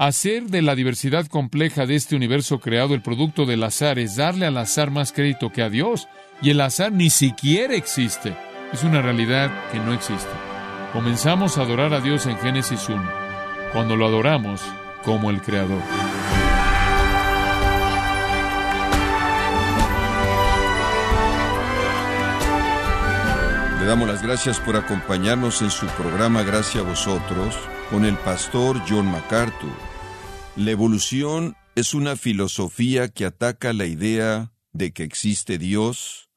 Hacer de la diversidad compleja de este universo creado el producto del azar es darle al azar más crédito que a Dios, y el azar ni siquiera existe. Es una realidad que no existe. Comenzamos a adorar a Dios en Génesis 1, cuando lo adoramos como el Creador. Le damos las gracias por acompañarnos en su programa Gracias a vosotros con el pastor John MacArthur. La evolución es una filosofía que ataca la idea de que existe Dios,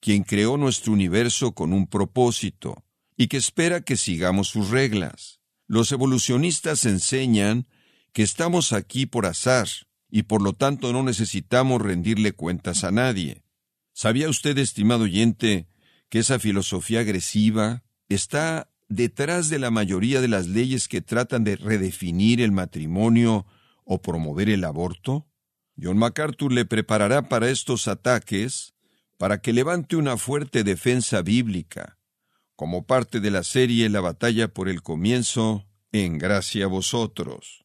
quien creó nuestro universo con un propósito y que espera que sigamos sus reglas. Los evolucionistas enseñan que estamos aquí por azar y por lo tanto no necesitamos rendirle cuentas a nadie. ¿Sabía usted, estimado oyente, que esa filosofía agresiva está detrás de la mayoría de las leyes que tratan de redefinir el matrimonio o promover el aborto? John MacArthur le preparará para estos ataques para que levante una fuerte defensa bíblica, como parte de la serie La batalla por el comienzo, en gracia a vosotros.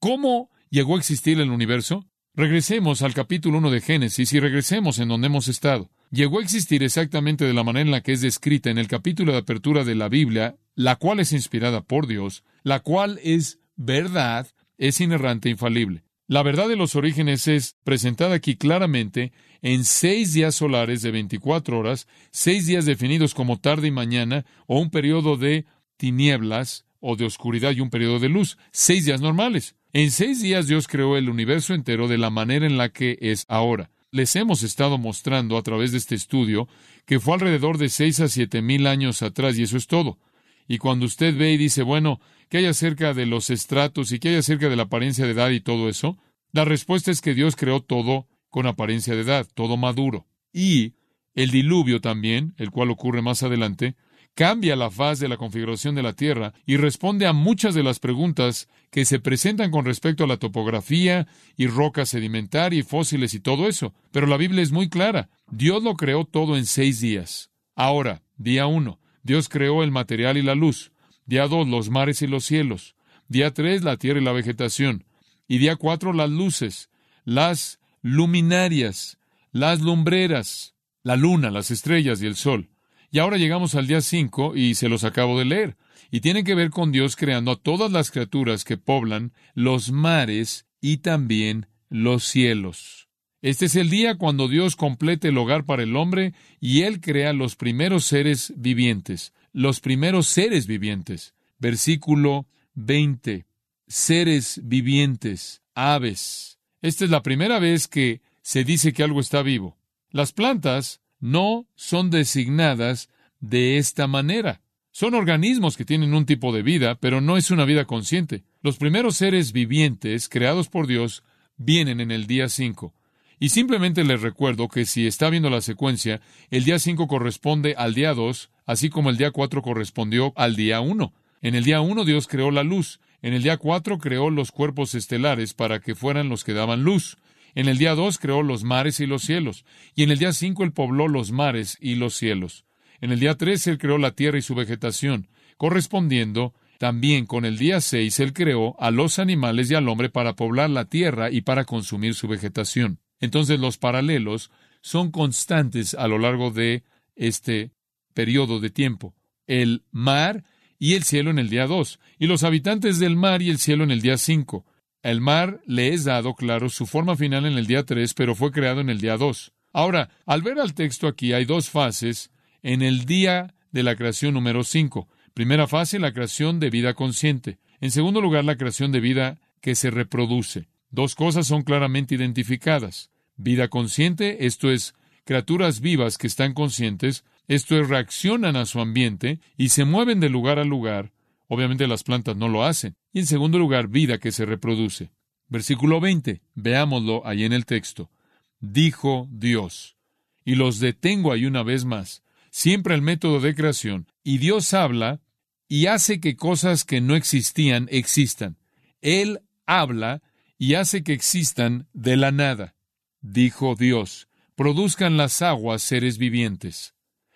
¿Cómo llegó a existir el universo? Regresemos al capítulo 1 de Génesis y regresemos en donde hemos estado llegó a existir exactamente de la manera en la que es descrita en el capítulo de apertura de la Biblia, la cual es inspirada por Dios, la cual es verdad, es inerrante e infalible. La verdad de los orígenes es presentada aquí claramente en seis días solares de 24 horas, seis días definidos como tarde y mañana, o un periodo de tinieblas o de oscuridad y un periodo de luz, seis días normales. En seis días Dios creó el universo entero de la manera en la que es ahora les hemos estado mostrando a través de este estudio que fue alrededor de seis a siete mil años atrás y eso es todo. Y cuando usted ve y dice, bueno, ¿qué hay acerca de los estratos y qué hay acerca de la apariencia de edad y todo eso? La respuesta es que Dios creó todo con apariencia de edad, todo maduro. Y el diluvio también, el cual ocurre más adelante, cambia la faz de la configuración de la Tierra y responde a muchas de las preguntas que se presentan con respecto a la topografía y roca sedimentaria y fósiles y todo eso. Pero la Biblia es muy clara. Dios lo creó todo en seis días. Ahora, día uno, Dios creó el material y la luz. Día dos, los mares y los cielos. Día tres, la tierra y la vegetación. Y día cuatro, las luces, las luminarias, las lumbreras, la luna, las estrellas y el sol. Y ahora llegamos al día 5 y se los acabo de leer. Y tiene que ver con Dios creando a todas las criaturas que poblan los mares y también los cielos. Este es el día cuando Dios complete el hogar para el hombre y Él crea los primeros seres vivientes, los primeros seres vivientes. Versículo 20. Seres vivientes, aves. Esta es la primera vez que se dice que algo está vivo. Las plantas no son designadas de esta manera. Son organismos que tienen un tipo de vida, pero no es una vida consciente. Los primeros seres vivientes creados por Dios vienen en el día 5. Y simplemente les recuerdo que si está viendo la secuencia, el día 5 corresponde al día 2, así como el día 4 correspondió al día 1. En el día 1 Dios creó la luz. En el día 4 creó los cuerpos estelares para que fueran los que daban luz. En el día dos creó los mares y los cielos, y en el día cinco él pobló los mares y los cielos. En el día tres él creó la tierra y su vegetación, correspondiendo también con el día seis él creó a los animales y al hombre para poblar la tierra y para consumir su vegetación. Entonces los paralelos son constantes a lo largo de este periodo de tiempo. El mar y el cielo en el día dos, y los habitantes del mar y el cielo en el día cinco. El mar le es dado, claro, su forma final en el día 3, pero fue creado en el día 2. Ahora, al ver al texto aquí, hay dos fases en el día de la creación número 5. Primera fase, la creación de vida consciente. En segundo lugar, la creación de vida que se reproduce. Dos cosas son claramente identificadas. Vida consciente, esto es, criaturas vivas que están conscientes, esto es, reaccionan a su ambiente y se mueven de lugar a lugar. Obviamente las plantas no lo hacen. Y en segundo lugar, vida que se reproduce. Versículo 20, veámoslo ahí en el texto. Dijo Dios. Y los detengo ahí una vez más. Siempre el método de creación. Y Dios habla y hace que cosas que no existían existan. Él habla y hace que existan de la nada. Dijo Dios, produzcan las aguas seres vivientes.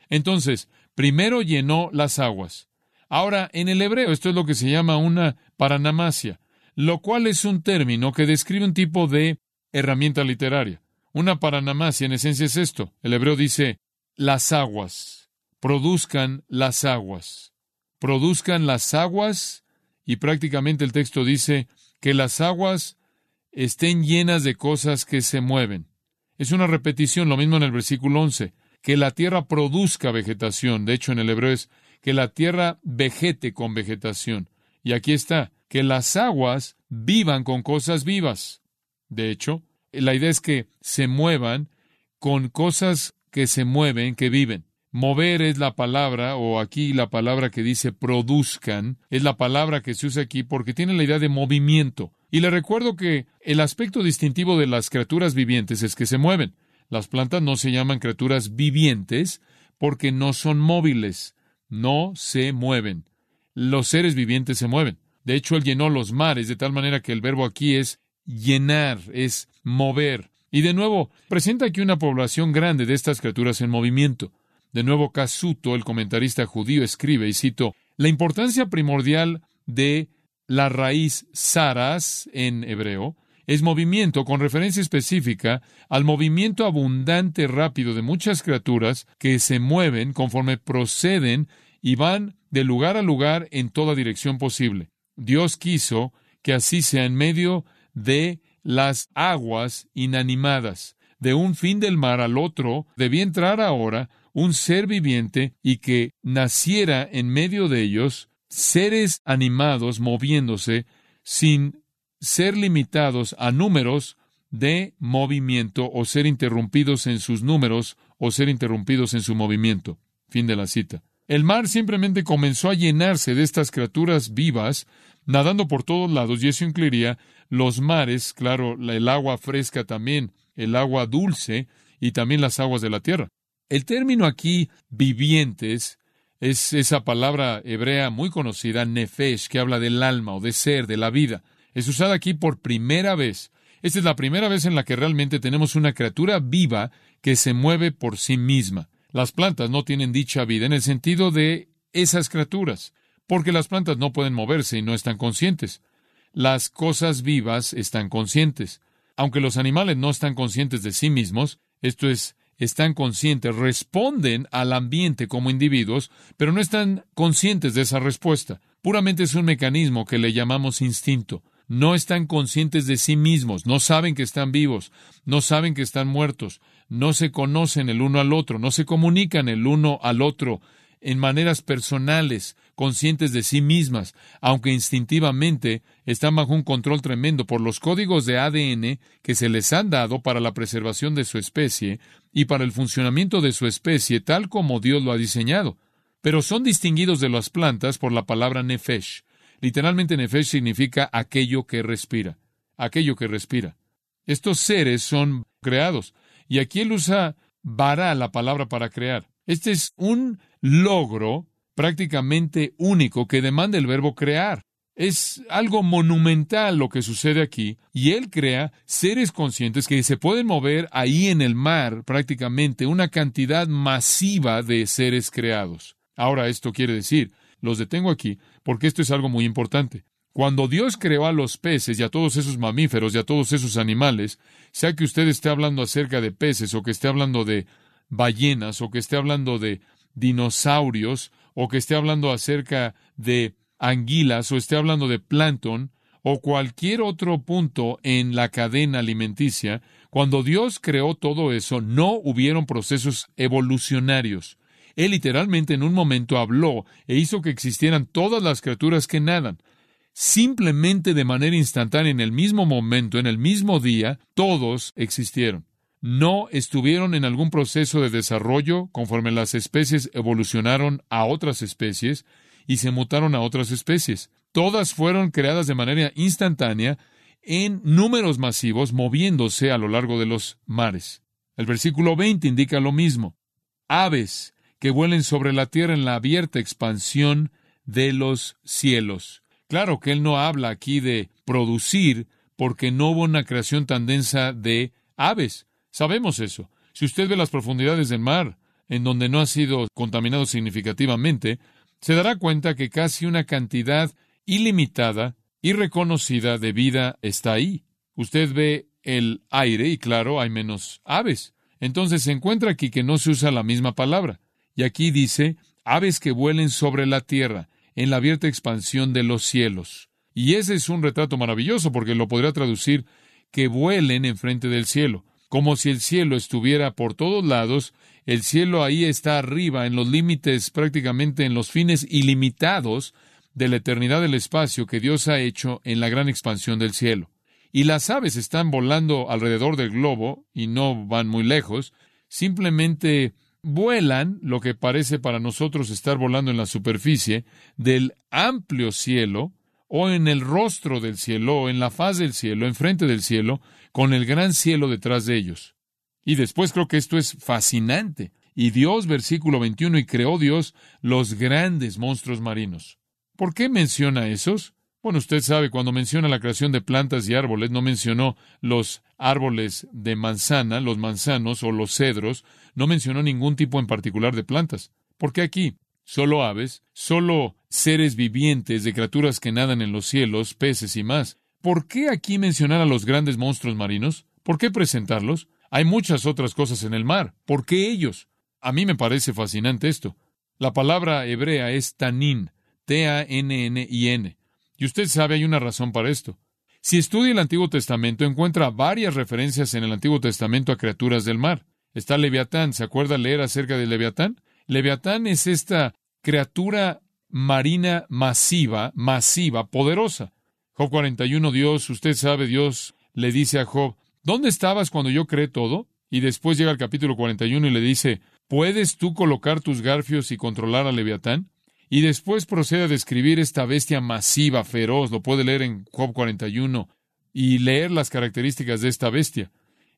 Entonces, primero llenó las aguas. Ahora, en el hebreo, esto es lo que se llama una paranamasia. lo cual es un término que describe un tipo de herramienta literaria. Una paranamasia en esencia es esto. El hebreo dice, las aguas, produzcan las aguas, produzcan las aguas, y prácticamente el texto dice que las aguas estén llenas de cosas que se mueven. Es una repetición, lo mismo en el versículo 11, que la tierra produzca vegetación. De hecho, en el hebreo es que la tierra vegete con vegetación. Y aquí está, que las aguas vivan con cosas vivas. De hecho, la idea es que se muevan con cosas que se mueven, que viven. Mover es la palabra, o aquí la palabra que dice produzcan, es la palabra que se usa aquí porque tiene la idea de movimiento. Y le recuerdo que el aspecto distintivo de las criaturas vivientes es que se mueven. Las plantas no se llaman criaturas vivientes porque no son móviles, no se mueven. Los seres vivientes se mueven. De hecho, Él llenó los mares de tal manera que el verbo aquí es llenar, es mover. Y de nuevo, presenta aquí una población grande de estas criaturas en movimiento. De nuevo, Casuto, el comentarista judío, escribe, y cito, la importancia primordial de la raíz saras en hebreo es movimiento con referencia específica al movimiento abundante rápido de muchas criaturas que se mueven conforme proceden y van de lugar a lugar en toda dirección posible. Dios quiso que así sea en medio de las aguas inanimadas. De un fin del mar al otro debía entrar ahora un ser viviente y que naciera en medio de ellos seres animados moviéndose sin ser limitados a números de movimiento o ser interrumpidos en sus números o ser interrumpidos en su movimiento. Fin de la cita. El mar simplemente comenzó a llenarse de estas criaturas vivas, nadando por todos lados, y eso incluiría los mares, claro, el agua fresca también, el agua dulce y también las aguas de la tierra. El término aquí, vivientes, es esa palabra hebrea muy conocida, nefesh, que habla del alma o de ser, de la vida. Es usada aquí por primera vez. Esta es la primera vez en la que realmente tenemos una criatura viva que se mueve por sí misma. Las plantas no tienen dicha vida en el sentido de esas criaturas, porque las plantas no pueden moverse y no están conscientes. Las cosas vivas están conscientes. Aunque los animales no están conscientes de sí mismos, esto es, están conscientes, responden al ambiente como individuos, pero no están conscientes de esa respuesta. Puramente es un mecanismo que le llamamos instinto no están conscientes de sí mismos, no saben que están vivos, no saben que están muertos, no se conocen el uno al otro, no se comunican el uno al otro en maneras personales, conscientes de sí mismas, aunque instintivamente están bajo un control tremendo por los códigos de ADN que se les han dado para la preservación de su especie y para el funcionamiento de su especie tal como Dios lo ha diseñado. Pero son distinguidos de las plantas por la palabra nefesh, Literalmente Nefesh significa aquello que respira, aquello que respira. Estos seres son creados. Y aquí él usa bara la palabra para crear. Este es un logro prácticamente único que demanda el verbo crear. Es algo monumental lo que sucede aquí, y él crea seres conscientes que se pueden mover ahí en el mar prácticamente una cantidad masiva de seres creados. Ahora esto quiere decir, los detengo aquí, porque esto es algo muy importante. Cuando Dios creó a los peces y a todos esos mamíferos y a todos esos animales, sea que usted esté hablando acerca de peces o que esté hablando de ballenas o que esté hablando de dinosaurios o que esté hablando acerca de anguilas o esté hablando de plancton o cualquier otro punto en la cadena alimenticia, cuando Dios creó todo eso, no hubieron procesos evolucionarios. Él literalmente en un momento habló e hizo que existieran todas las criaturas que nadan. Simplemente de manera instantánea, en el mismo momento, en el mismo día, todos existieron. No estuvieron en algún proceso de desarrollo conforme las especies evolucionaron a otras especies y se mutaron a otras especies. Todas fueron creadas de manera instantánea en números masivos moviéndose a lo largo de los mares. El versículo 20 indica lo mismo. Aves, que vuelen sobre la tierra en la abierta expansión de los cielos. Claro que él no habla aquí de producir, porque no hubo una creación tan densa de aves. Sabemos eso. Si usted ve las profundidades del mar, en donde no ha sido contaminado significativamente, se dará cuenta que casi una cantidad ilimitada y reconocida de vida está ahí. Usted ve el aire y claro, hay menos aves. Entonces se encuentra aquí que no se usa la misma palabra. Y aquí dice, aves que vuelen sobre la tierra, en la abierta expansión de los cielos. Y ese es un retrato maravilloso porque lo podría traducir que vuelen enfrente del cielo, como si el cielo estuviera por todos lados, el cielo ahí está arriba, en los límites, prácticamente en los fines ilimitados de la eternidad del espacio que Dios ha hecho en la gran expansión del cielo. Y las aves están volando alrededor del globo y no van muy lejos, simplemente vuelan lo que parece para nosotros estar volando en la superficie del amplio cielo o en el rostro del cielo o en la faz del cielo, enfrente del cielo, con el gran cielo detrás de ellos. Y después creo que esto es fascinante. Y Dios, versículo 21, y creó Dios los grandes monstruos marinos. ¿Por qué menciona esos? Bueno, usted sabe, cuando menciona la creación de plantas y árboles, no mencionó los árboles de manzana, los manzanos o los cedros, no mencionó ningún tipo en particular de plantas. ¿Por qué aquí? Solo aves, solo seres vivientes de criaturas que nadan en los cielos, peces y más. ¿Por qué aquí mencionar a los grandes monstruos marinos? ¿Por qué presentarlos? Hay muchas otras cosas en el mar. ¿Por qué ellos? A mí me parece fascinante esto. La palabra hebrea es tanin, T-A-N-N-I-N. Y usted sabe, hay una razón para esto. Si estudia el Antiguo Testamento, encuentra varias referencias en el Antiguo Testamento a criaturas del mar. Está Leviatán. ¿Se acuerda leer acerca de Leviatán? Leviatán es esta criatura marina masiva, masiva, poderosa. Job 41, Dios, usted sabe, Dios le dice a Job, ¿dónde estabas cuando yo creé todo? Y después llega al capítulo 41 y le dice, ¿puedes tú colocar tus garfios y controlar a Leviatán? Y después procede a describir esta bestia masiva, feroz, lo puede leer en Job 41, y leer las características de esta bestia.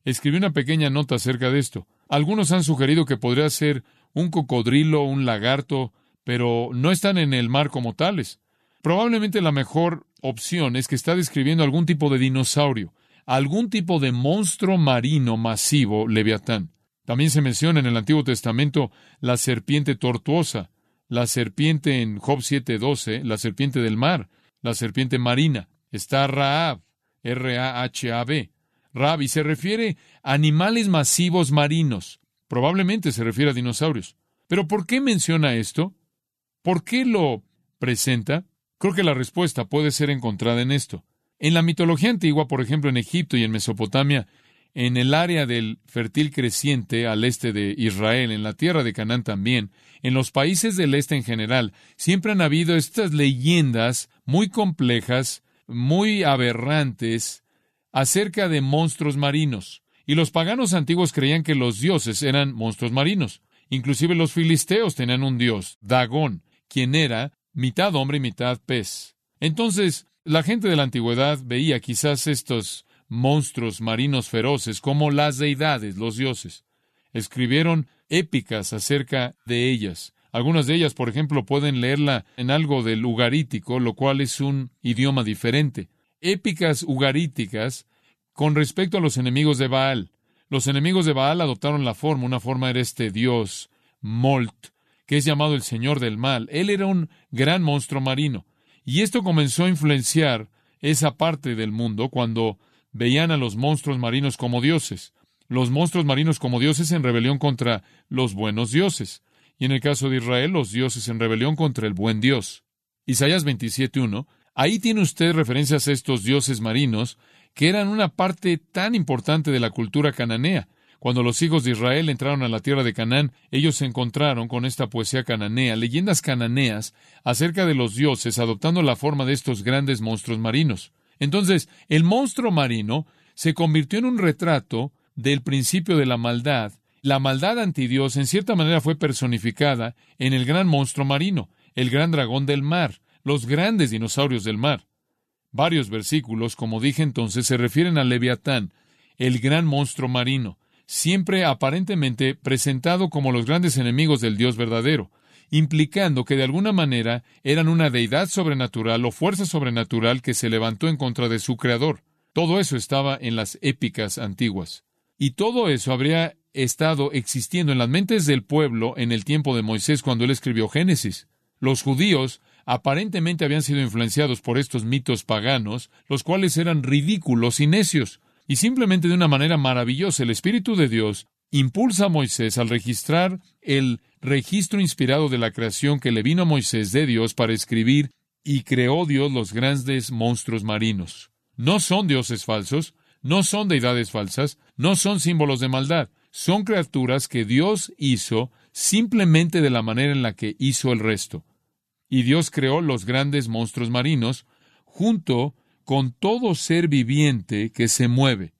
Escribí una pequeña nota acerca de esto. Algunos han sugerido que podría ser un cocodrilo, un lagarto, pero no están en el mar como tales. Probablemente la mejor opción es que está describiendo algún tipo de dinosaurio, algún tipo de monstruo marino masivo, leviatán. También se menciona en el Antiguo Testamento la serpiente tortuosa, la serpiente en Job 7:12, la serpiente del mar, la serpiente marina. Está Raab, R-A-H-A-B. Raab, y se refiere a animales masivos marinos. Probablemente se refiere a dinosaurios. Pero ¿por qué menciona esto? ¿Por qué lo presenta? Creo que la respuesta puede ser encontrada en esto. En la mitología antigua, por ejemplo, en Egipto y en Mesopotamia, en el área del fértil creciente al este de Israel, en la tierra de Canaán también, en los países del este en general, siempre han habido estas leyendas muy complejas, muy aberrantes, acerca de monstruos marinos. Y los paganos antiguos creían que los dioses eran monstruos marinos. Inclusive los filisteos tenían un dios, Dagón, quien era mitad hombre y mitad pez. Entonces, la gente de la antigüedad veía quizás estos monstruos marinos feroces como las deidades, los dioses. Escribieron épicas acerca de ellas. Algunas de ellas, por ejemplo, pueden leerla en algo del ugarítico, lo cual es un idioma diferente. Épicas ugaríticas con respecto a los enemigos de Baal. Los enemigos de Baal adoptaron la forma, una forma era este dios Molt, que es llamado el Señor del Mal. Él era un gran monstruo marino. Y esto comenzó a influenciar esa parte del mundo cuando veían a los monstruos marinos como dioses, los monstruos marinos como dioses en rebelión contra los buenos dioses, y en el caso de Israel, los dioses en rebelión contra el buen Dios. Isaías 27.1, ahí tiene usted referencias a estos dioses marinos que eran una parte tan importante de la cultura cananea. Cuando los hijos de Israel entraron a la tierra de Canaán, ellos se encontraron con esta poesía cananea, leyendas cananeas acerca de los dioses adoptando la forma de estos grandes monstruos marinos. Entonces, el monstruo marino se convirtió en un retrato del principio de la maldad. La maldad anti Dios en cierta manera fue personificada en el gran monstruo marino, el gran dragón del mar, los grandes dinosaurios del mar. Varios versículos, como dije entonces, se refieren a Leviatán, el gran monstruo marino, siempre aparentemente presentado como los grandes enemigos del Dios verdadero implicando que de alguna manera eran una deidad sobrenatural o fuerza sobrenatural que se levantó en contra de su creador. Todo eso estaba en las épicas antiguas. Y todo eso habría estado existiendo en las mentes del pueblo en el tiempo de Moisés cuando él escribió Génesis. Los judíos aparentemente habían sido influenciados por estos mitos paganos, los cuales eran ridículos y necios. Y simplemente de una manera maravillosa el Espíritu de Dios impulsa a Moisés al registrar el registro inspirado de la creación que le vino a Moisés de Dios para escribir y creó Dios los grandes monstruos marinos. No son dioses falsos, no son deidades falsas, no son símbolos de maldad, son criaturas que Dios hizo simplemente de la manera en la que hizo el resto. Y Dios creó los grandes monstruos marinos junto con todo ser viviente que se mueve,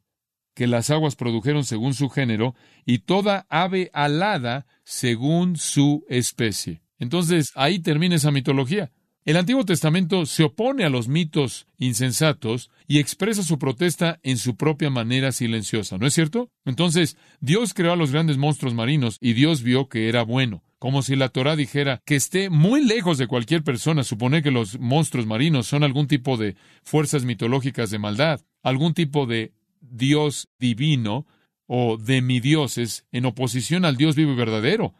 que las aguas produjeron según su género, y toda ave alada según su especie. Entonces, ahí termina esa mitología. El Antiguo Testamento se opone a los mitos insensatos y expresa su protesta en su propia manera silenciosa, ¿no es cierto? Entonces, Dios creó a los grandes monstruos marinos y Dios vio que era bueno. Como si la Torah dijera que esté muy lejos de cualquier persona suponer que los monstruos marinos son algún tipo de fuerzas mitológicas de maldad, algún tipo de Dios divino o demidioses en oposición al Dios vivo y verdadero,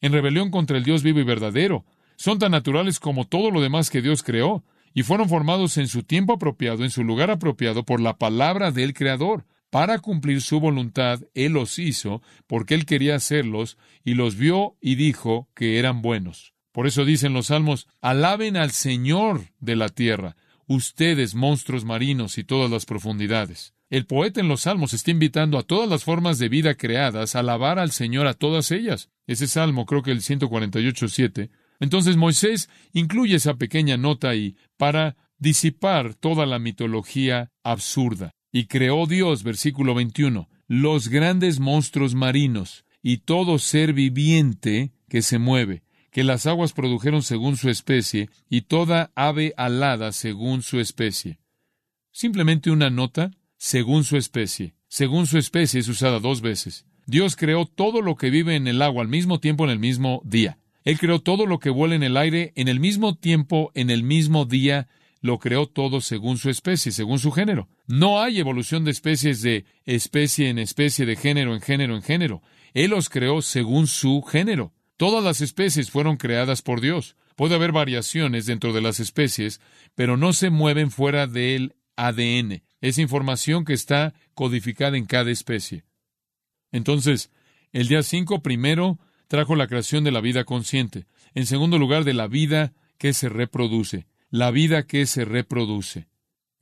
en rebelión contra el Dios vivo y verdadero son tan naturales como todo lo demás que Dios creó, y fueron formados en su tiempo apropiado, en su lugar apropiado, por la palabra del Creador. Para cumplir su voluntad, Él los hizo, porque Él quería hacerlos, y los vio y dijo que eran buenos. Por eso dicen los salmos, alaben al Señor de la tierra, ustedes monstruos marinos y todas las profundidades. El poeta en los salmos está invitando a todas las formas de vida creadas a alabar al Señor a todas ellas. Ese salmo, creo que el 148.7, entonces Moisés incluye esa pequeña nota ahí para disipar toda la mitología absurda. Y creó Dios, versículo 21, los grandes monstruos marinos y todo ser viviente que se mueve, que las aguas produjeron según su especie, y toda ave alada según su especie. Simplemente una nota, según su especie. Según su especie es usada dos veces. Dios creó todo lo que vive en el agua al mismo tiempo en el mismo día. Él creó todo lo que vuela en el aire en el mismo tiempo, en el mismo día, lo creó todo según su especie, según su género. No hay evolución de especies de especie en especie, de género en género en género. Él los creó según su género. Todas las especies fueron creadas por Dios. Puede haber variaciones dentro de las especies, pero no se mueven fuera del ADN. Es información que está codificada en cada especie. Entonces, el día 5 primero trajo la creación de la vida consciente. En segundo lugar, de la vida que se reproduce. La vida que se reproduce.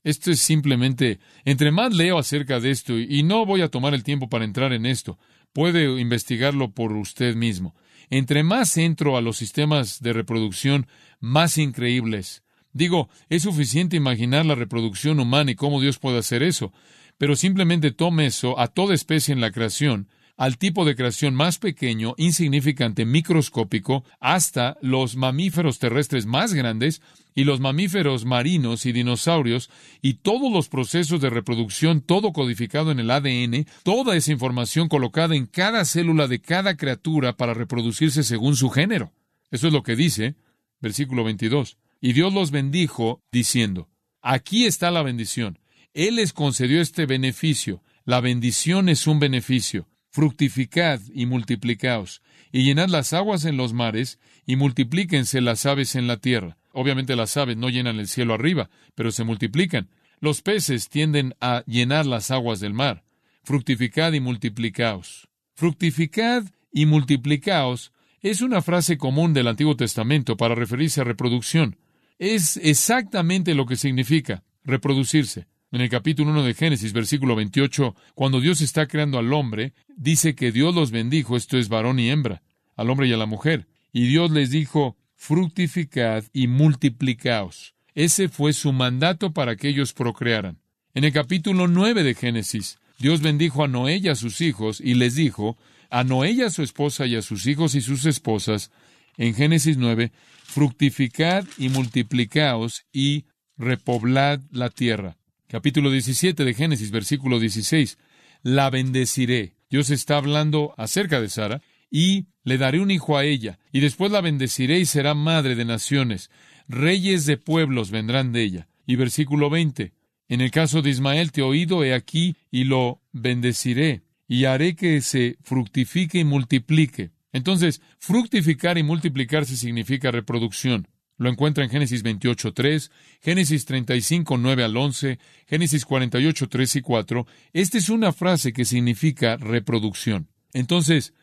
Esto es simplemente, entre más leo acerca de esto, y no voy a tomar el tiempo para entrar en esto, puede investigarlo por usted mismo. Entre más entro a los sistemas de reproducción, más increíbles. Digo, es suficiente imaginar la reproducción humana y cómo Dios puede hacer eso, pero simplemente tome eso a toda especie en la creación al tipo de creación más pequeño, insignificante, microscópico, hasta los mamíferos terrestres más grandes y los mamíferos marinos y dinosaurios y todos los procesos de reproducción, todo codificado en el ADN, toda esa información colocada en cada célula de cada criatura para reproducirse según su género. Eso es lo que dice, versículo 22. Y Dios los bendijo diciendo, aquí está la bendición. Él les concedió este beneficio. La bendición es un beneficio fructificad y multiplicaos, y llenad las aguas en los mares, y multiplíquense las aves en la tierra. Obviamente las aves no llenan el cielo arriba, pero se multiplican. Los peces tienden a llenar las aguas del mar. Fructificad y multiplicaos. Fructificad y multiplicaos es una frase común del Antiguo Testamento para referirse a reproducción. Es exactamente lo que significa reproducirse. En el capítulo 1 de Génesis, versículo 28, cuando Dios está creando al hombre, dice que Dios los bendijo, esto es varón y hembra, al hombre y a la mujer. Y Dios les dijo, fructificad y multiplicaos. Ese fue su mandato para que ellos procrearan. En el capítulo 9 de Génesis, Dios bendijo a Noé y a sus hijos y les dijo, a Noé a su esposa y a sus hijos y sus esposas, en Génesis 9, fructificad y multiplicaos y repoblad la tierra. Capítulo 17 de Génesis, versículo 16. La bendeciré. Dios está hablando acerca de Sara y le daré un hijo a ella, y después la bendeciré y será madre de naciones. Reyes de pueblos vendrán de ella. Y versículo 20. En el caso de Ismael te he oído, he aquí, y lo bendeciré, y haré que se fructifique y multiplique. Entonces, fructificar y multiplicarse significa reproducción. Lo encuentra en Génesis 28, 3, Génesis 35, 9 al 11, Génesis 48, 3 y 4. Esta es una frase que significa reproducción. Entonces,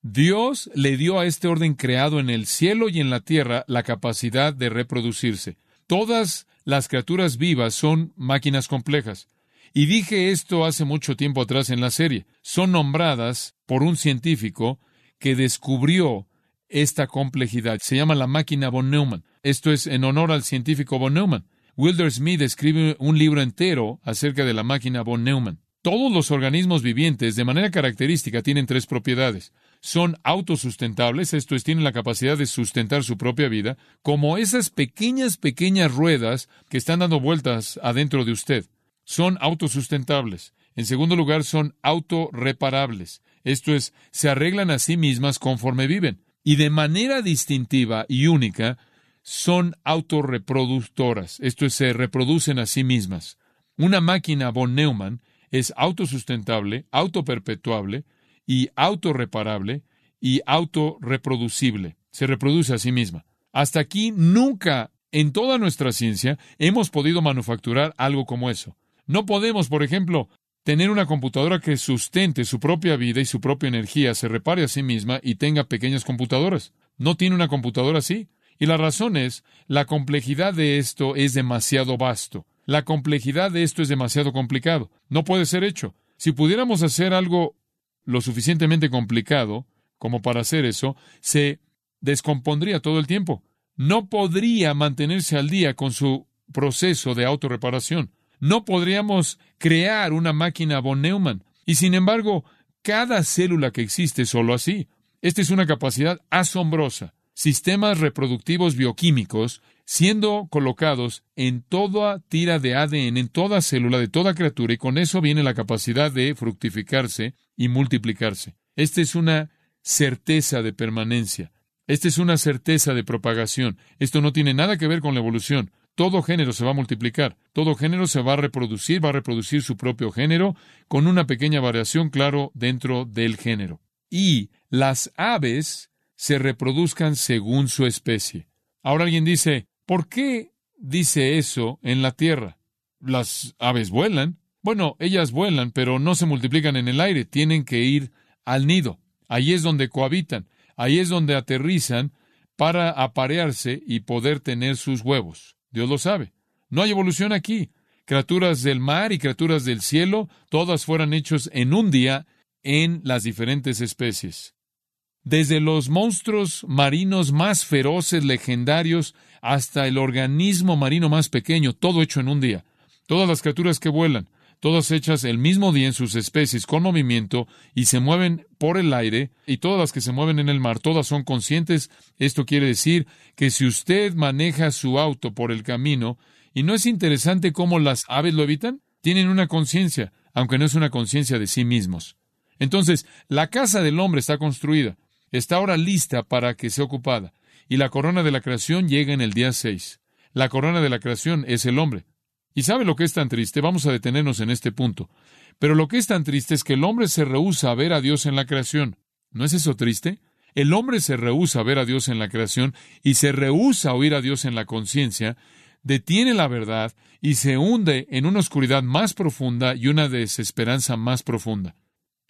Dios le dio a este orden creado en el cielo y en la tierra la capacidad de reproducirse. Todas las criaturas vivas son máquinas complejas. Y dije esto hace mucho tiempo atrás en la serie. Son nombradas por un científico que descubrió esta complejidad. Se llama la máquina von Neumann. Esto es en honor al científico von Neumann. Wilder Smith escribe un libro entero acerca de la máquina von Neumann. Todos los organismos vivientes, de manera característica, tienen tres propiedades. Son autosustentables, esto es, tienen la capacidad de sustentar su propia vida, como esas pequeñas, pequeñas ruedas que están dando vueltas adentro de usted son autosustentables. En segundo lugar, son autorreparables. Esto es, se arreglan a sí mismas conforme viven. Y de manera distintiva y única, son autorreproductoras. Esto es, se reproducen a sí mismas. Una máquina von Neumann es autosustentable, autoperpetuable y autorreparable y autorreproducible. Se reproduce a sí misma. Hasta aquí nunca en toda nuestra ciencia hemos podido manufacturar algo como eso. No podemos, por ejemplo, tener una computadora que sustente su propia vida y su propia energía, se repare a sí misma y tenga pequeñas computadoras. No tiene una computadora así. Y la razón es, la complejidad de esto es demasiado vasto. La complejidad de esto es demasiado complicado. No puede ser hecho. Si pudiéramos hacer algo lo suficientemente complicado como para hacer eso, se descompondría todo el tiempo. No podría mantenerse al día con su proceso de autorreparación. No podríamos crear una máquina von Neumann. Y sin embargo, cada célula que existe solo así. Esta es una capacidad asombrosa. Sistemas reproductivos bioquímicos siendo colocados en toda tira de ADN, en toda célula de toda criatura, y con eso viene la capacidad de fructificarse y multiplicarse. Esta es una certeza de permanencia. Esta es una certeza de propagación. Esto no tiene nada que ver con la evolución todo género se va a multiplicar, todo género se va a reproducir, va a reproducir su propio género, con una pequeña variación, claro, dentro del género. Y las aves se reproduzcan según su especie. Ahora alguien dice, ¿por qué dice eso en la tierra? Las aves vuelan. Bueno, ellas vuelan, pero no se multiplican en el aire, tienen que ir al nido. Ahí es donde cohabitan, ahí es donde aterrizan para aparearse y poder tener sus huevos. Dios lo sabe. No hay evolución aquí. Criaturas del mar y criaturas del cielo, todas fueron hechos en un día en las diferentes especies. Desde los monstruos marinos más feroces, legendarios, hasta el organismo marino más pequeño, todo hecho en un día. Todas las criaturas que vuelan, todas hechas el mismo día en sus especies con movimiento y se mueven por el aire, y todas las que se mueven en el mar, todas son conscientes. Esto quiere decir que si usted maneja su auto por el camino, y no es interesante cómo las aves lo evitan, tienen una conciencia, aunque no es una conciencia de sí mismos. Entonces, la casa del hombre está construida, está ahora lista para que sea ocupada, y la corona de la creación llega en el día seis. La corona de la creación es el hombre. ¿Y sabe lo que es tan triste? Vamos a detenernos en este punto. Pero lo que es tan triste es que el hombre se rehúsa a ver a Dios en la creación. ¿No es eso triste? El hombre se rehúsa a ver a Dios en la creación y se rehúsa a oír a Dios en la conciencia, detiene la verdad y se hunde en una oscuridad más profunda y una desesperanza más profunda.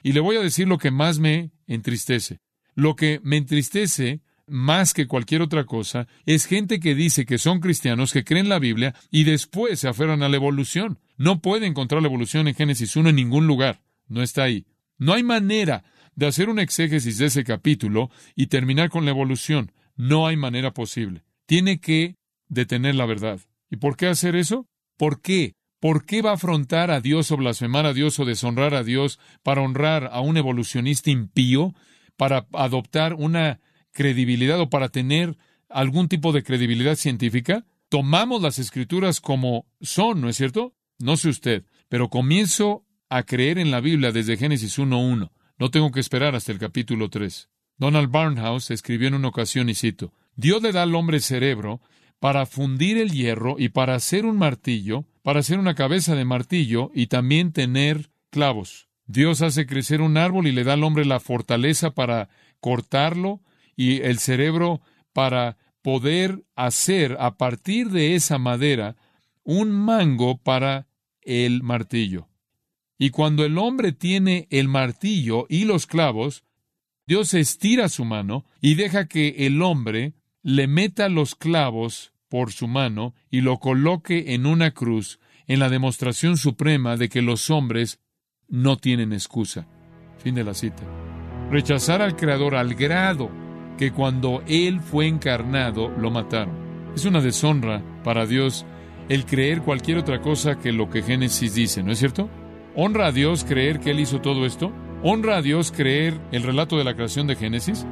Y le voy a decir lo que más me entristece. Lo que me entristece más que cualquier otra cosa, es gente que dice que son cristianos, que creen la Biblia y después se aferran a la evolución. No puede encontrar la evolución en Génesis 1 en ningún lugar. No está ahí. No hay manera de hacer un exégesis de ese capítulo y terminar con la evolución. No hay manera posible. Tiene que detener la verdad. ¿Y por qué hacer eso? ¿Por qué? ¿Por qué va a afrontar a Dios o blasfemar a Dios o deshonrar a Dios para honrar a un evolucionista impío, para adoptar una credibilidad o para tener algún tipo de credibilidad científica, tomamos las escrituras como son, ¿no es cierto? No sé usted, pero comienzo a creer en la Biblia desde Génesis 1.1. No tengo que esperar hasta el capítulo 3. Donald Barnhouse escribió en una ocasión, y cito, Dios le da al hombre cerebro para fundir el hierro y para hacer un martillo, para hacer una cabeza de martillo y también tener clavos. Dios hace crecer un árbol y le da al hombre la fortaleza para cortarlo y el cerebro para poder hacer a partir de esa madera un mango para el martillo. Y cuando el hombre tiene el martillo y los clavos, Dios estira su mano y deja que el hombre le meta los clavos por su mano y lo coloque en una cruz en la demostración suprema de que los hombres no tienen excusa. Fin de la cita. Rechazar al Creador al grado que cuando Él fue encarnado lo mataron. Es una deshonra para Dios el creer cualquier otra cosa que lo que Génesis dice, ¿no es cierto? ¿Honra a Dios creer que Él hizo todo esto? ¿Honra a Dios creer el relato de la creación de Génesis?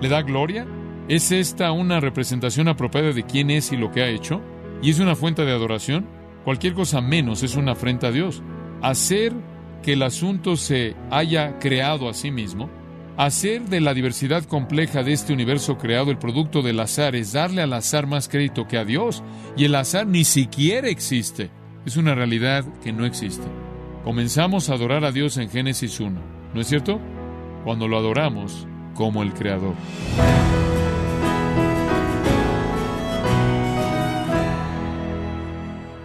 ¿Le da gloria? ¿Es esta una representación apropiada de quién es y lo que ha hecho? ¿Y es una fuente de adoración? Cualquier cosa menos es una afrenta a Dios. Hacer que el asunto se haya creado a sí mismo, hacer de la diversidad compleja de este universo creado el producto del azar es darle al azar más crédito que a Dios, y el azar ni siquiera existe. Es una realidad que no existe. Comenzamos a adorar a Dios en Génesis 1, ¿no es cierto? Cuando lo adoramos como el Creador.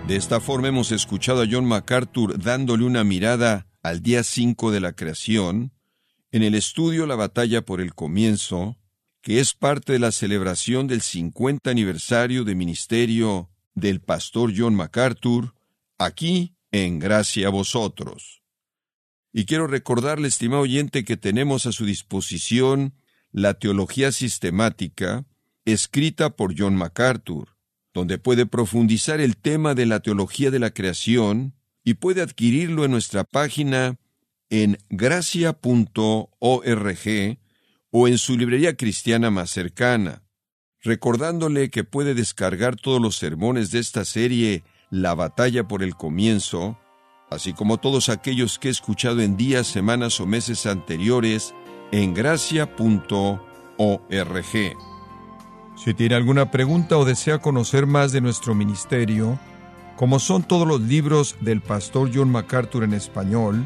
De esta forma hemos escuchado a John MacArthur dándole una mirada al día 5 de la creación, en el estudio La batalla por el comienzo, que es parte de la celebración del 50 aniversario de ministerio del pastor John MacArthur, aquí en Gracia a vosotros. Y quiero recordarle, estimado oyente, que tenemos a su disposición la teología sistemática, escrita por John MacArthur donde puede profundizar el tema de la teología de la creación y puede adquirirlo en nuestra página en gracia.org o en su librería cristiana más cercana, recordándole que puede descargar todos los sermones de esta serie La batalla por el comienzo, así como todos aquellos que he escuchado en días, semanas o meses anteriores en gracia.org. Si tiene alguna pregunta o desea conocer más de nuestro ministerio, como son todos los libros del pastor John MacArthur en español,